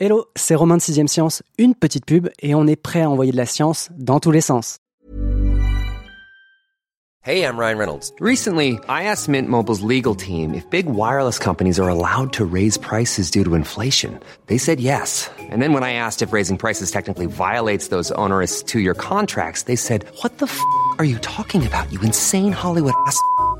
Hello, c'est Romain de 6ème Science, une petite pub et on est prêt à envoyer de la science dans tous les sens. Hey, I'm Ryan Reynolds. Recently, I asked Mint Mobile's legal team if big wireless companies are allowed to raise prices due to inflation. They said yes. And then when I asked if raising prices technically violates those onerous two-year contracts, they said, "What the f*** are you talking about? You insane Hollywood ass."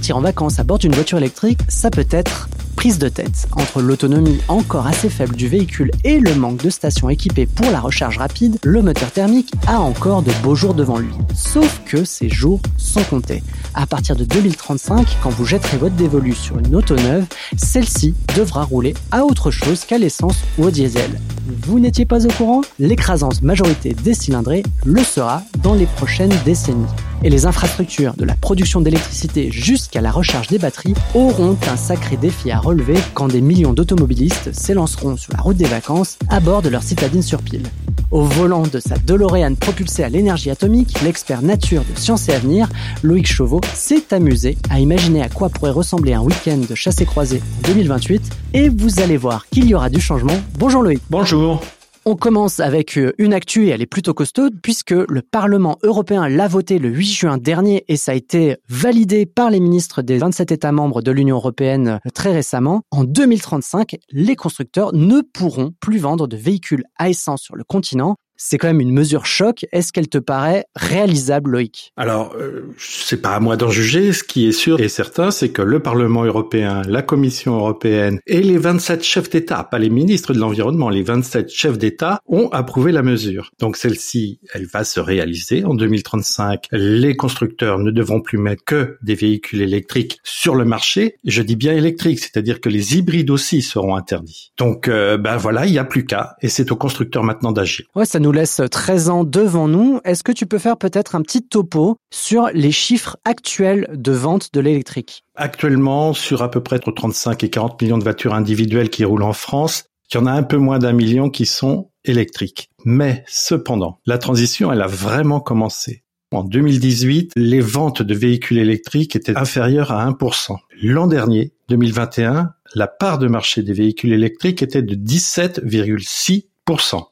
Partir en vacances à bord d'une voiture électrique, ça peut être prise de tête. Entre l'autonomie encore assez faible du véhicule et le manque de stations équipées pour la recharge rapide, le moteur thermique a encore de beaux jours devant lui. Sauf que ces jours sont comptés. À partir de 2035, quand vous jetterez votre dévolu sur une auto neuve, celle-ci devra rouler à autre chose qu'à l'essence ou au diesel. Vous n'étiez pas au courant? L'écrasante majorité des cylindrés le sera dans les prochaines décennies et les infrastructures de la production d'électricité jusqu'à la recharge des batteries auront un sacré défi à relever quand des millions d'automobilistes s'élanceront sur la route des vacances à bord de leur citadine sur pile. Au volant de sa DeLorean propulsée à l'énergie atomique, l'expert nature de Science et Avenir, Loïc Chauveau, s'est amusé à imaginer à quoi pourrait ressembler un week-end de croisée en 2028 et vous allez voir qu'il y aura du changement. Bonjour Loïc. Bonjour. On commence avec euh, une actu et elle est plutôt costaude puisque le Parlement européen l'a voté le 8 juin dernier et ça a été validé par les ministres des 27 États membres de l'Union européenne euh, très récemment. En 2035, les constructeurs ne pourront plus vendre de véhicules à essence sur le continent c'est quand même une mesure choc. Est-ce qu'elle te paraît réalisable, Loïc? Alors, euh, c'est pas à moi d'en juger. Ce qui est sûr et certain, c'est que le Parlement européen, la Commission européenne et les 27 chefs d'État, pas les ministres de l'environnement, les 27 chefs d'État ont approuvé la mesure. Donc celle-ci, elle va se réaliser en 2035. Les constructeurs ne devront plus mettre que des véhicules électriques sur le marché. Je dis bien électriques, c'est-à-dire que les hybrides aussi seront interdits. Donc, euh, ben voilà, il n'y a plus qu'à, et c'est aux constructeurs maintenant d'agir. Ouais, ça nous nous laisse 13 ans devant nous. Est-ce que tu peux faire peut-être un petit topo sur les chiffres actuels de vente de l'électrique? Actuellement, sur à peu près entre 35 et 40 millions de voitures individuelles qui roulent en France, il y en a un peu moins d'un million qui sont électriques. Mais cependant, la transition, elle a vraiment commencé. En 2018, les ventes de véhicules électriques étaient inférieures à 1%. L'an dernier, 2021, la part de marché des véhicules électriques était de 17,6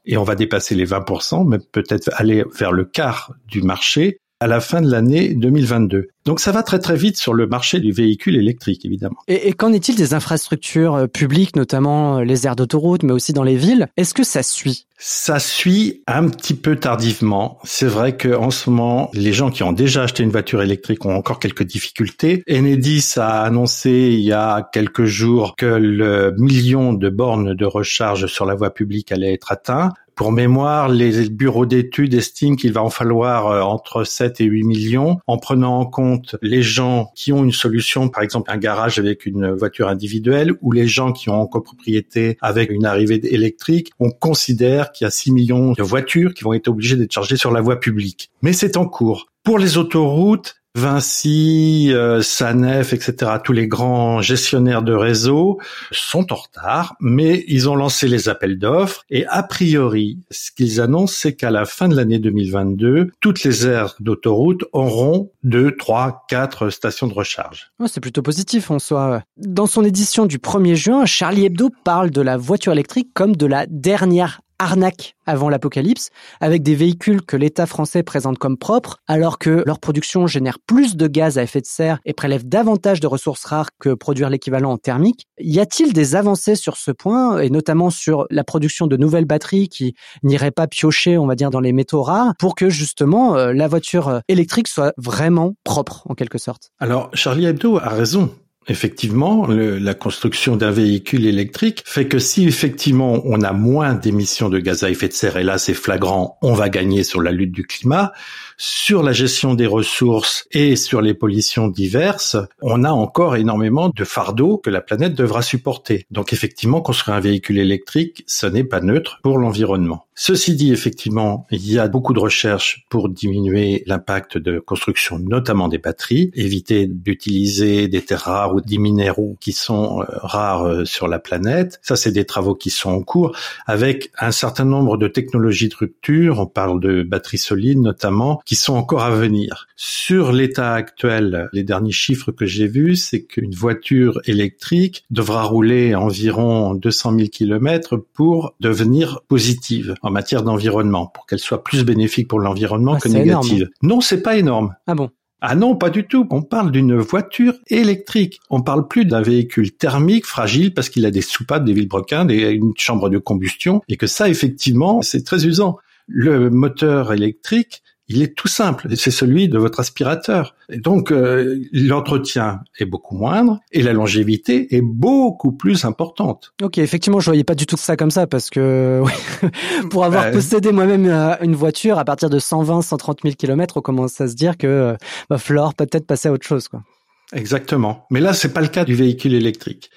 et on va dépasser les 20%, mais peut-être aller vers le quart du marché à la fin de l'année 2022. Donc ça va très très vite sur le marché du véhicule électrique, évidemment. Et, qu'en est-il des infrastructures euh, publiques, notamment euh, les aires d'autoroute, mais aussi dans les villes? Est-ce que ça suit? Ça suit un petit peu tardivement. C'est vrai que en ce moment, les gens qui ont déjà acheté une voiture électrique ont encore quelques difficultés. Enedis a annoncé il y a quelques jours que le million de bornes de recharge sur la voie publique allait être atteint. Pour mémoire, les bureaux d'études estiment qu'il va en falloir euh, entre 7 et 8 millions en prenant en compte les gens qui ont une solution, par exemple un garage avec une voiture individuelle ou les gens qui ont en copropriété avec une arrivée électrique. On considère qu'il y a 6 millions de voitures qui vont être obligées d'être chargées sur la voie publique. Mais c'est en cours. Pour les autoroutes, Vinci, euh, Sanef, etc., tous les grands gestionnaires de réseau sont en retard, mais ils ont lancé les appels d'offres et a priori, ce qu'ils annoncent, c'est qu'à la fin de l'année 2022, toutes les aires d'autoroute auront deux, trois, quatre stations de recharge. c'est plutôt positif en soi. Dans son édition du 1er juin, Charlie Hebdo parle de la voiture électrique comme de la dernière arnaque avant l'apocalypse, avec des véhicules que l'État français présente comme propres, alors que leur production génère plus de gaz à effet de serre et prélève davantage de ressources rares que produire l'équivalent en thermique. Y a-t-il des avancées sur ce point, et notamment sur la production de nouvelles batteries qui n'iraient pas piocher, on va dire, dans les métaux rares, pour que justement euh, la voiture euh, électrique soit vraiment propre, en quelque sorte? Alors, Charlie Hebdo a raison. Effectivement, la construction d'un véhicule électrique fait que si effectivement on a moins d'émissions de gaz à effet de serre, et là c'est flagrant, on va gagner sur la lutte du climat, sur la gestion des ressources et sur les pollutions diverses, on a encore énormément de fardeaux que la planète devra supporter. Donc effectivement, construire un véhicule électrique, ce n'est pas neutre pour l'environnement. Ceci dit, effectivement, il y a beaucoup de recherches pour diminuer l'impact de construction, notamment des batteries, éviter d'utiliser des terres rares ou des minéraux qui sont euh, rares euh, sur la planète. Ça, c'est des travaux qui sont en cours avec un certain nombre de technologies de rupture. On parle de batteries solides notamment, qui sont encore à venir. Sur l'état actuel, les derniers chiffres que j'ai vus, c'est qu'une voiture électrique devra rouler environ 200 000 km pour devenir positive en matière d'environnement, pour qu'elle soit plus bénéfique pour l'environnement Ah, que négative. énorme. Non, c'est pas énorme. Ah bon? Ah non, pas du tout. On parle d'une voiture électrique. On parle plus d'un véhicule thermique fragile parce qu'il a des soupapes, des vilebrequins, des, une chambre de combustion et que ça, effectivement, c'est très usant. Le moteur électrique, il est tout simple. C'est celui de votre aspirateur. Et donc, euh, l'entretien est beaucoup moindre et la longévité est beaucoup plus importante. Ok, effectivement, je voyais pas du tout ça comme ça parce que oui, pour avoir Bah, possédé moi-même euh, une voiture à partir de 120, 130 000 km, on commence à se dire que euh, va falloir peut-être passer à autre chose, quoi. Exactement. Mais là, c'est pas le cas du véhicule électrique.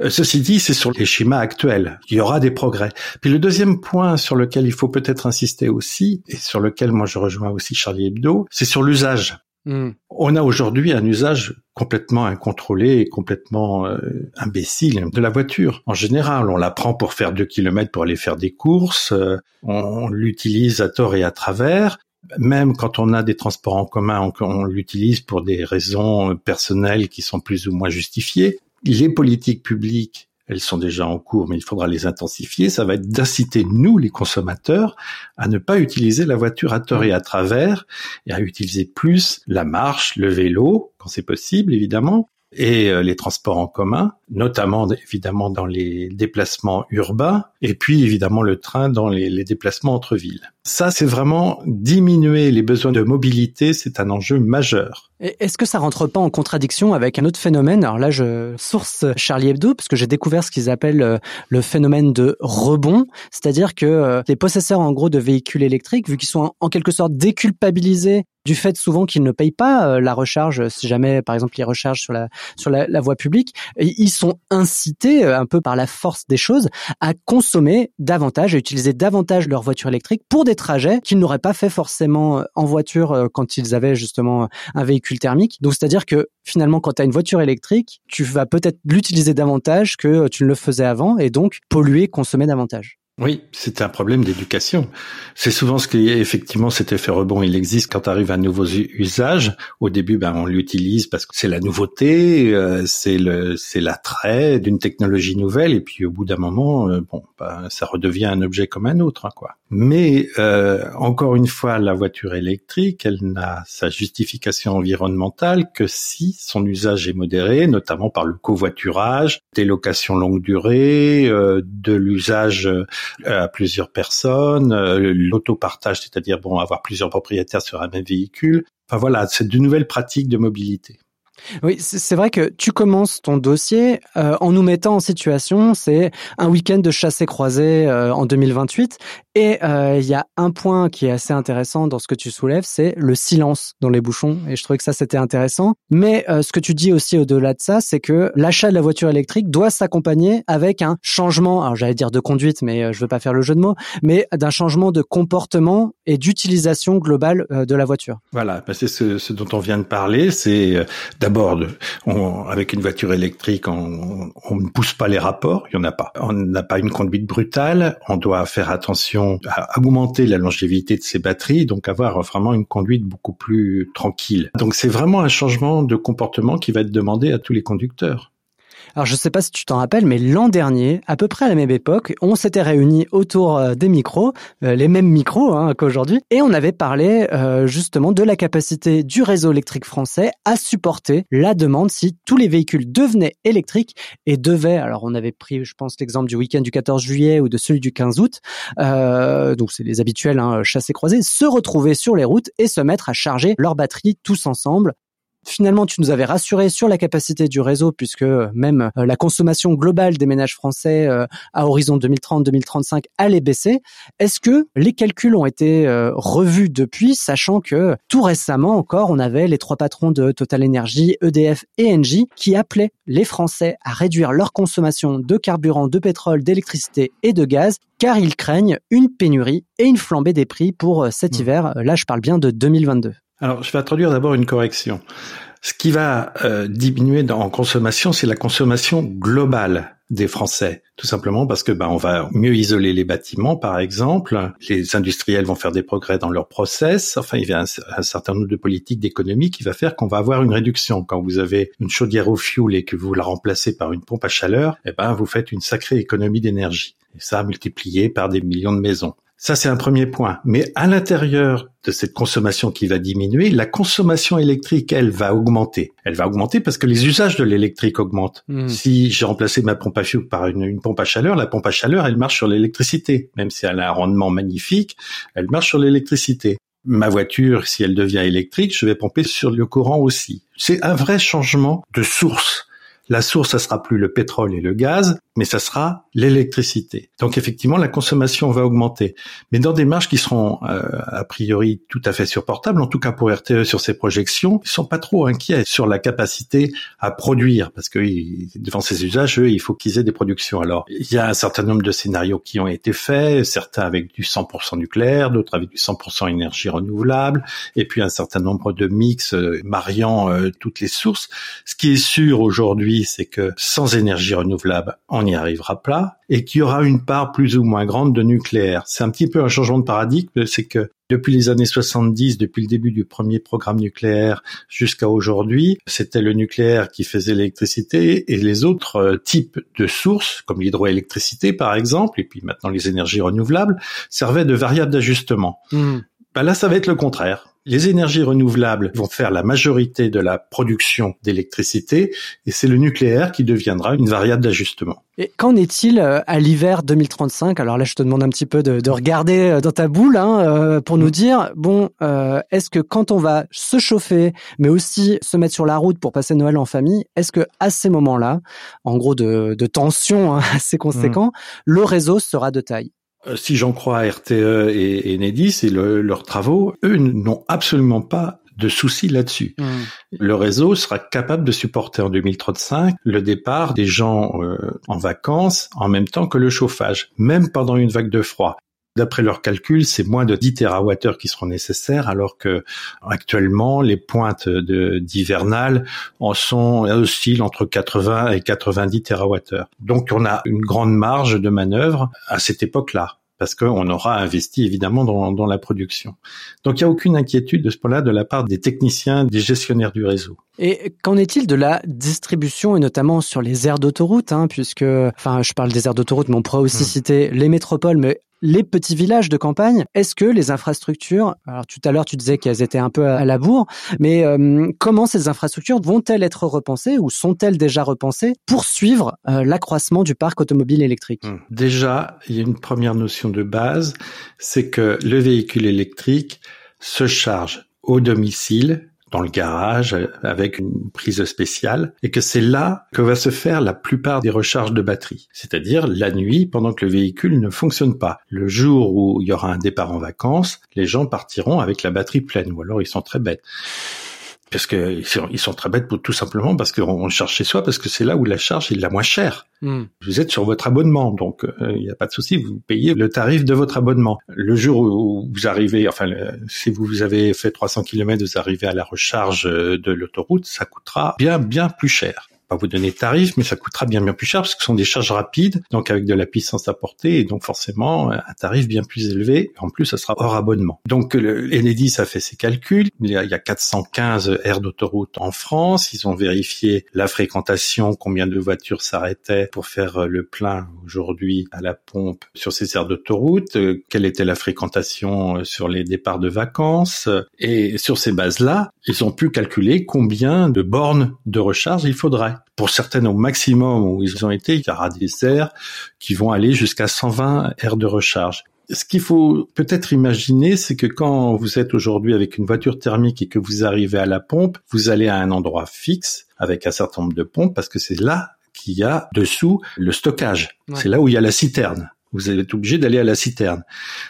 Euh, Ceci dit, c'est sur les schémas actuels. Il y aura des progrès. Puis le deuxième point sur lequel il faut peut-être insister aussi, et sur lequel moi je rejoins aussi Charlie Hebdo, c'est sur l'usage. Hmm. On a aujourd'hui un usage complètement incontrôlé et complètement euh, imbécile de la voiture. En général, on la prend pour faire deux kilomètres pour aller faire des courses, euh, on l'utilise à tort et à travers. Même quand on a des transports en commun, on, on l'utilise pour des raisons personnelles qui sont plus ou moins justifiées. Les politiques publiques, elles sont déjà en cours, mais il faudra les intensifier. Ça va être d'inciter nous, les consommateurs, à ne pas utiliser la voiture à tort et à travers, et à utiliser plus la marche, le vélo, quand c'est possible, évidemment, et euh, les transports en commun, notamment évidemment dans les déplacements urbains, et puis évidemment le train dans les, les déplacements entre villes. Ça, c'est vraiment diminuer les besoins de mobilité, c'est un enjeu majeur. Est-ce que ça rentre pas en contradiction avec un autre phénomène? Alors là, je source Charlie Hebdo parce que j'ai découvert ce qu'ils appellent euh, le phénomène de rebond, c'est-à-dire que euh, les possesseurs en gros de véhicules électriques, vu qu'ils sont en- quelque sorte déculpabilisés du fait souvent qu'ils ne payent pas euh, la recharge, si jamais par exemple ils rechargent sur la sur la, voie publique, ils sont incités un peu par la force des choses à consommer davantage, à utiliser davantage leur voiture électrique pour des trajets qu'ils n'auraient pas fait forcément en voiture quand ils avaient justement un véhicule thermique. Donc c'est-à-dire que finalement quand tu as une voiture électrique, tu vas peut-être l'utiliser davantage que euh, tu ne le faisais avant et donc polluer, consommer davantage. Oui, c'est un problème d'éducation. C'est souvent ce qui est effectivement cet effet rebond. Il existe quand arrive un nouveau usage. Au début, ben on l'utilise parce que c'est la nouveauté, euh, c'est le c'est l'attrait d'une technologie nouvelle. Et puis au bout d'un moment, euh, bon, ben, ça redevient un objet comme un autre, hein, quoi. Mais euh, encore une fois, la voiture électrique, elle n'a sa justification environnementale que si son usage est modéré, notamment par le covoiturage, des locations longue durée, euh, de l'usage euh, à plusieurs personnes, euh, l'autopartage, c'est-à-dire bon avoir plusieurs propriétaires sur un même véhicule. Enfin voilà, c'est de nouvelles pratiques de mobilité. Oui, c'est vrai que tu commences ton dossier euh, en nous mettant en situation, c'est un week-end de chassé-croisé euh, en 2028, et euh, il y a un point qui est assez intéressant dans ce que tu soulèves, c'est le silence dans les bouchons, et je trouvais que ça c'était intéressant. Mais euh, ce que tu dis aussi au-delà de ça, c'est que l'achat de la voiture électrique doit s'accompagner avec un changement, alors j'allais dire de conduite, mais euh, je veux pas faire le jeu de mots, mais d'un changement de comportement et d'utilisation globale euh, de la voiture. Voilà, ben c'est ce, ce dont on vient de parler. C'est euh, d'abord, avec une voiture électrique, on, on ne pousse pas les rapports, il y en a pas. On n'a pas une conduite brutale. On doit faire attention à augmenter la longévité de ses batteries, donc avoir vraiment une conduite beaucoup plus tranquille. Donc c'est vraiment un changement de comportement qui va être demandé à tous les conducteurs. Alors je sais pas si tu t'en rappelles, mais l'an dernier, à peu près à la même époque, on s'était réunis autour euh, des micros, euh, les mêmes micros hein, qu'aujourd'hui, et on avait parlé euh, justement de la capacité du réseau électrique français à supporter la demande si tous les véhicules devenaient électriques et devaient, alors on avait pris je pense l'exemple du week-end du 14 juillet ou de celui du 15 août, euh, donc c'est les habituels hein, chassés croisés, se retrouver sur les routes et se mettre à charger leurs batteries tous ensemble Finalement, tu nous avais rassuré sur la capacité du réseau puisque même la consommation globale des ménages français à horizon 2030-2035 allait baisser. Est-ce que les calculs ont été revus depuis, sachant que tout récemment encore, on avait les trois patrons de Total Energy, EDF et Engie qui appelaient les Français à réduire leur consommation de carburant, de pétrole, d'électricité et de gaz car ils craignent une pénurie et une flambée des prix pour euh, cet mmh. hiver. Là, je parle bien de 2022. Alors, je vais introduire d'abord une correction. Ce qui va euh, diminuer en consommation, c'est la consommation globale des Français, tout simplement parce que ben on va mieux isoler les bâtiments, par exemple. Les industriels vont faire des progrès dans leur process. Enfin, il y a un, certain nombre de politiques d'économie qui va faire qu'on va avoir une réduction. Quand vous avez une chaudière au fioul et que vous la remplacez par une pompe à chaleur, eh ben vous faites une sacrée économie d'énergie. Et ça multiplié par des millions de maisons. Ça, c'est un premier point. Mais à l'intérieur de cette consommation qui va diminuer, la consommation électrique, elle, va augmenter. Elle va augmenter parce que les usages de l'électrique augmentent. Hmm. Si j'ai remplacé ma pompe à fioul par une, une, pompe à chaleur, la pompe à chaleur, elle marche sur l'électricité. Même si elle a un rendement magnifique, elle marche sur l'électricité. Ma voiture, si elle devient électrique, je vais pomper sur le courant aussi. C'est un vrai changement de source. La source, ça sera plus le pétrole et le gaz, mais ça sera l'électricité. Donc effectivement, la consommation va augmenter, mais dans des marges qui seront euh, a priori tout à fait supportables. En tout cas pour RTE sur ses projections, ils sont pas trop inquiets sur la capacité à produire, parce que devant ces usages, eux, il faut qu'ils aient des productions. Alors il y a un certain nombre de scénarios qui ont été faits, certains avec du 100% nucléaire, d'autres avec du 100% énergie renouvelable, et puis un certain nombre de mix euh, mariant euh, toutes les sources. Ce qui est sûr aujourd'hui c'est que sans énergie renouvelable, n'y arrivera pas, et qu'il y aura une part plus ou moins grande de nucléaire. C'est un petit peu un changement de paradigme, c'est que depuis les années 70, depuis le début du premier programme nucléaire jusqu'à aujourd'hui, c'était le nucléaire qui faisait l'électricité et les autres euh, types de sources, comme l'hydroélectricité par exemple, et puis maintenant les énergies renouvelables, servaient de variable d'ajustement. Mmh. Ben là, ça va être le contraire. Les énergies renouvelables vont faire la majorité de la production d'électricité et c'est le nucléaire qui deviendra une variable d'ajustement. Et qu'en est-il euh, à l'hiver 2035 Alors là, je te demande un petit peu de, regarder euh, dans ta boule hein, euh, pour nous dire, bon, est-ce que quand on va se chauffer, mais aussi se mettre sur la route pour passer Noël en famille, est-ce que à ces moments-là, en gros de, tension hein, assez conséquent, mm. le réseau sera de taille? Si j'en crois RTE et, Enedis et leurs travaux, eux n'ont absolument pas de soucis là-dessus. Hmm. Le réseau sera capable de supporter en 2035 le départ des gens euh, en vacances en même temps que le chauffage, même pendant une vague de froid. D'après leurs calculs, c'est moins de 10 TWh qui seront nécessaires, alors que actuellement, les pointes d'hivernal en sont oscillent entre 80 et 90 TWh. Donc, on a une grande marge de manœuvre à cette époque-là parce qu'on aura investi évidemment dans, dans la production. Donc il n'y a aucune inquiétude de ce point-là de la part des techniciens, des gestionnaires du réseau. Et qu'en est-il de la distribution et notamment sur les aires d'autoroute, hein, puisque, enfin, je parle des aires d'autoroute, mais on pourrait aussi hmm. citer les métropoles, mais les petits villages de campagne, est-ce que les infrastructures, alors tout à l'heure tu disais qu'elles étaient un peu à la bourre, mais euh, comment ces infrastructures vont-elles être repensées ou sont-elles déjà repensées pour suivre euh, l'accroissement du parc automobile électrique? Hmm. Déjà, il y a une première notion de base, c'est que le véhicule électrique se charge au domicile dans le garage avec une prise spéciale et que c'est là que va se faire la plupart des recharges de batterie. C'est-à-dire la nuit pendant que le véhicule ne fonctionne pas. Le jour où il y aura un départ en vacances, les gens partiront avec la batterie pleine ou alors ils sont très bêtes parce que ils sont, très bêtes pour tout simplement parce qu'on cherche chez soi parce que c'est là où la charge est la moins chère. Hmm. Vous êtes sur votre abonnement, donc euh, il n'y a pas de souci, vous payez le tarif de votre abonnement. Le jour où vous arrivez, enfin si vous avez fait 300 km, vous arrivez à la recharge de l'autoroute, ça coûtera bien bien plus cher pas vous donner de tarif, mais ça coûtera bien bien plus cher parce que ce sont des charges rapides, donc avec de la puissance apportée, et donc forcément un tarif bien plus élevé. En plus, ça sera hors abonnement. Donc le Enedis a fait ses calculs. Il y a, 415 aires d'autoroute en France. Ils ont vérifié la fréquentation, combien de voitures s'arrêtaient pour faire le plein aujourd'hui à la pompe sur ces aires d'autoroute, quelle était la fréquentation sur les départs de vacances? Et sur ces bases-là, ils ont pu calculer combien de bornes de recharge il faudrait. Pour certaines au maximum où ils ont été, il y aura des aires qui vont aller jusqu'à 120 aires de recharge. Ce qu'il faut peut-être imaginer, c'est que quand vous êtes aujourd'hui avec une voiture thermique et que vous arrivez à la pompe, vous allez à un endroit fixe avec un certain nombre de pompes parce que c'est là qu'il y a dessous le stockage. C'est là où il y a la citerne. Vous êtes obligé d'aller à la citerne.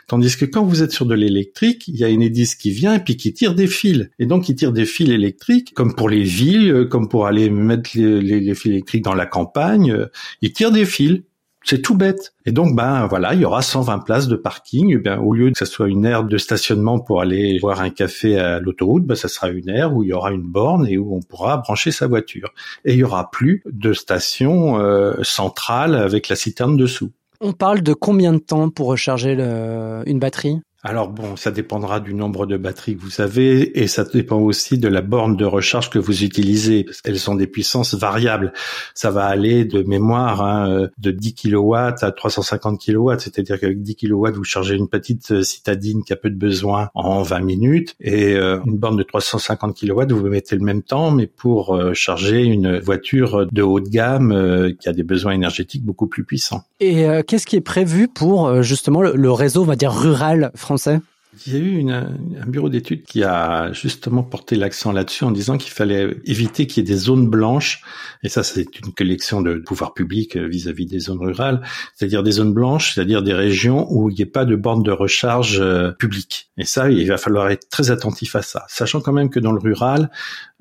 Tandis que quand vous êtes sur de l'électrique, il y a une hélice qui vient et puis qui tire des fils. Et donc, il tire des fils électriques, comme pour les villes, comme pour aller mettre les, fils électriques dans la campagne. Il tire des fils. C'est tout bête. Et donc, ben voilà, il y aura 120 places de parking. Eh au lieu que ce soit une aire de stationnement pour aller boire un café à l'autoroute, ben, ça sera une aire où il y aura une borne et où on pourra brancher sa voiture. Et il y aura plus de station euh, centrale avec la citerne dessous. On parle de combien de temps pour recharger une batterie? Alors bon, ça dépendra du nombre de batteries que vous avez et ça dépend aussi de la borne de recharge que vous utilisez parce qu'elles sont des puissances variables. Ça va aller de mémoire hein, de 10 kW à 350 kW, c'est-à-dire qu'avec 10 kW vous chargez une petite euh, citadine qui a peu de besoin en 20 minutes et euh, une borne de 350 kW vous mettez le même temps mais pour euh, charger une voiture de haut de gamme qui a des besoins énergétiques beaucoup plus puissants. Et qu'est-ce qui est prévu pour justement le, réseau, on va dire rural il y a eu une, un bureau d'études qui a justement porté l'accent là-dessus en disant qu'il fallait éviter qu'il y ait des zones blanches, et ça c'est une collection de pouvoirs publics vis-à-vis des zones rurales, c'est-à-dire des zones blanches, c'est-à-dire des régions où il n'y ait pas de bornes de recharge euh, publiques. Et ça, il va falloir être très attentif à ça, sachant quand même que dans le rural,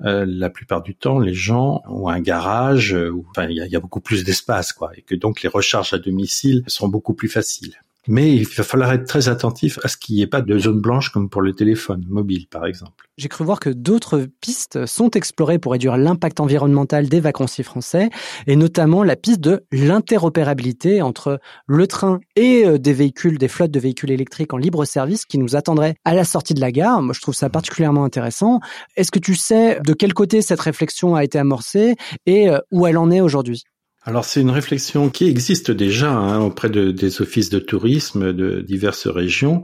euh, la plupart du temps, les gens ont un garage, euh, enfin il y y a beaucoup plus d'espace, quoi, et que donc les recharges à domicile sont beaucoup plus faciles. Mais il va falloir être très attentif à ce qu'il n'y ait pas de zone blanche comme pour le téléphone mobile, par exemple. J'ai cru voir que d'autres pistes sont explorées pour réduire l'impact environnemental des vacanciers français, et notamment la piste de l'interopérabilité entre le train et euh, des véhicules, des flottes de véhicules électriques en libre service qui nous attendraient à la sortie de la gare. Moi, je trouve ça particulièrement intéressant. Est-ce que tu sais de quel côté cette réflexion a été amorcée et euh, où elle en est aujourd'hui? Alors c'est une réflexion qui existe déjà hein, auprès de, des offices de tourisme de diverses régions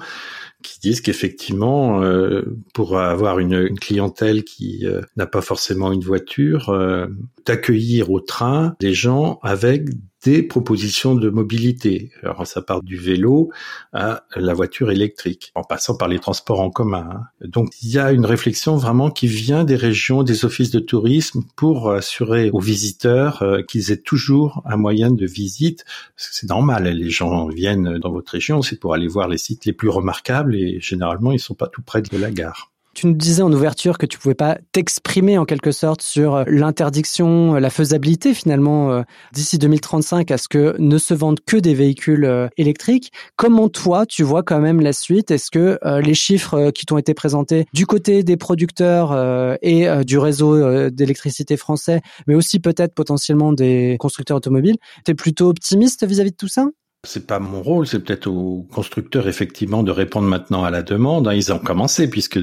qui disent qu'effectivement, euh, pour avoir une, clientèle qui euh, n'a pas forcément une voiture, euh, d'accueillir au train des gens avec des propositions de mobilité. Alors ça part du vélo à la voiture électrique, en passant par les transports en commun. Hein. Donc il y a une réflexion vraiment qui vient des régions, des offices de tourisme pour assurer aux visiteurs euh, qu'ils aient toujours un moyen de visite. C'est normal, hein, les gens viennent dans votre région, c'est pour aller voir les sites les plus remarquables et généralement ils sont pas tout près de la gare. Tu nous disais en ouverture que tu pouvais pas t'exprimer en quelque sorte sur euh, l'interdiction, euh, la faisabilité finalement euh, d'ici 2035 à ce que ne se vendent que des véhicules électriques. Comment toi tu vois quand même la suite? Est-ce que les chiffres qui t'ont été présentés du côté des producteurs et du réseau d'électricité français, mais aussi peut-être potentiellement des constructeurs automobiles, tu es plutôt optimiste vis à -vis de tout ça? C'est pas mon rôle, c'est peut-être aux constructeurs effectivement de répondre maintenant à la demande. Hein. Ils ont commencé puisque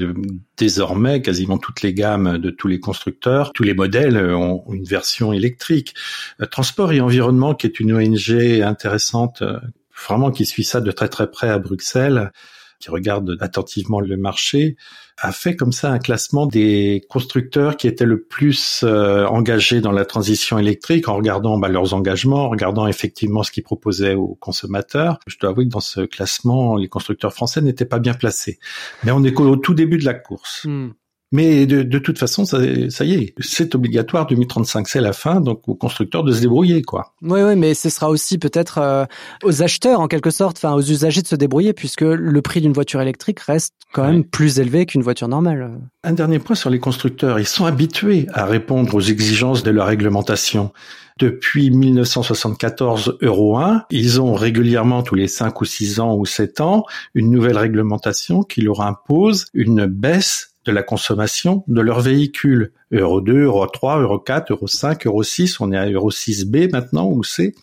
désormais quasiment toutes les gammes de tous les constructeurs, tous les modèles ont une version électrique. Euh, Transport et environnement, qui est une ONG intéressante, euh, vraiment qui suit ça de très très près à Bruxelles, qui regarde attentivement le marché, a fait comme ça un classement des constructeurs qui étaient le plus euh, engagés dans la transition électrique en regardant bah, leurs engagements, en regardant effectivement ce qu'ils proposaient aux consommateurs. Je dois avouer que dans ce classement, les constructeurs français n'étaient pas bien placés. Mais on est au tout début de la course. Hmm. Mais de, de, toute façon, ça, ça, y est, c'est obligatoire. 2035, c'est la fin, donc aux constructeurs de se débrouiller, quoi. Oui, oui, mais ce sera aussi peut-être euh, aux acheteurs, en quelque sorte, enfin aux usagers de se débrouiller, puisque le prix d'une voiture électrique reste quand même plus élevé qu'une voiture normale. Un dernier point sur les constructeurs. Ils sont habitués à répondre aux exigences de leur réglementation. Depuis 1974 Euro 1, ils ont régulièrement tous les 5 ou 6 ans ou 7 ans une nouvelle réglementation qui leur impose une baisse de la consommation de leurs véhicules. Euro 2, Euro 3, Euro 4, Euro 5, Euro 6, on est à Euro 6B maintenant ou C.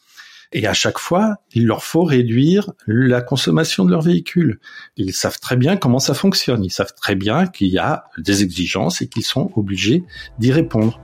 Et à chaque fois, il leur faut réduire la consommation de leurs véhicules. Ils savent très bien comment ça fonctionne. Ils savent très bien qu'il y a des exigences et qu'ils sont obligés d'y répondre.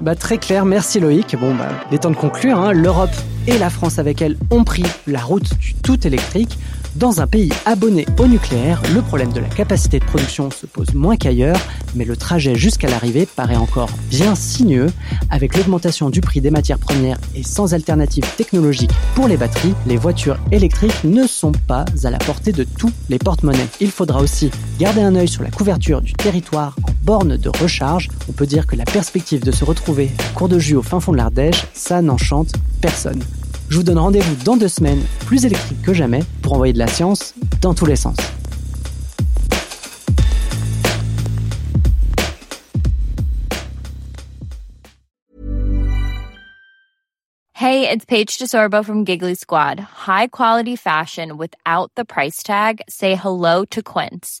Bah, très clair, merci Loïc. Bon, bah, temps de conclure. Hein. L'Europe et la France avec elle ont pris la route du tout électrique. Dans un pays abonné au nucléaire, le problème de la capacité de production se pose moins qu'ailleurs, mais le trajet jusqu'à l'arrivée paraît encore bien sinueux. Avec l'augmentation du prix des matières premières et sans alternative technologique pour les batteries, les voitures électriques ne sont pas à la portée de tous les porte-monnaies. Il faudra aussi garder un œil sur la couverture du territoire en borne de recharge. On peut dire que la perspective de se retrouver à court de jus au fin fond de l'Ardèche, ça n'enchante personne. Je vous donne rendez-vous dans deux semaines, plus électrique que jamais, pour envoyer de la science dans tous les sens. Hey, it's Paige DeSorbo from Giggly Squad. High quality fashion without the price tag. Say hello to Quince.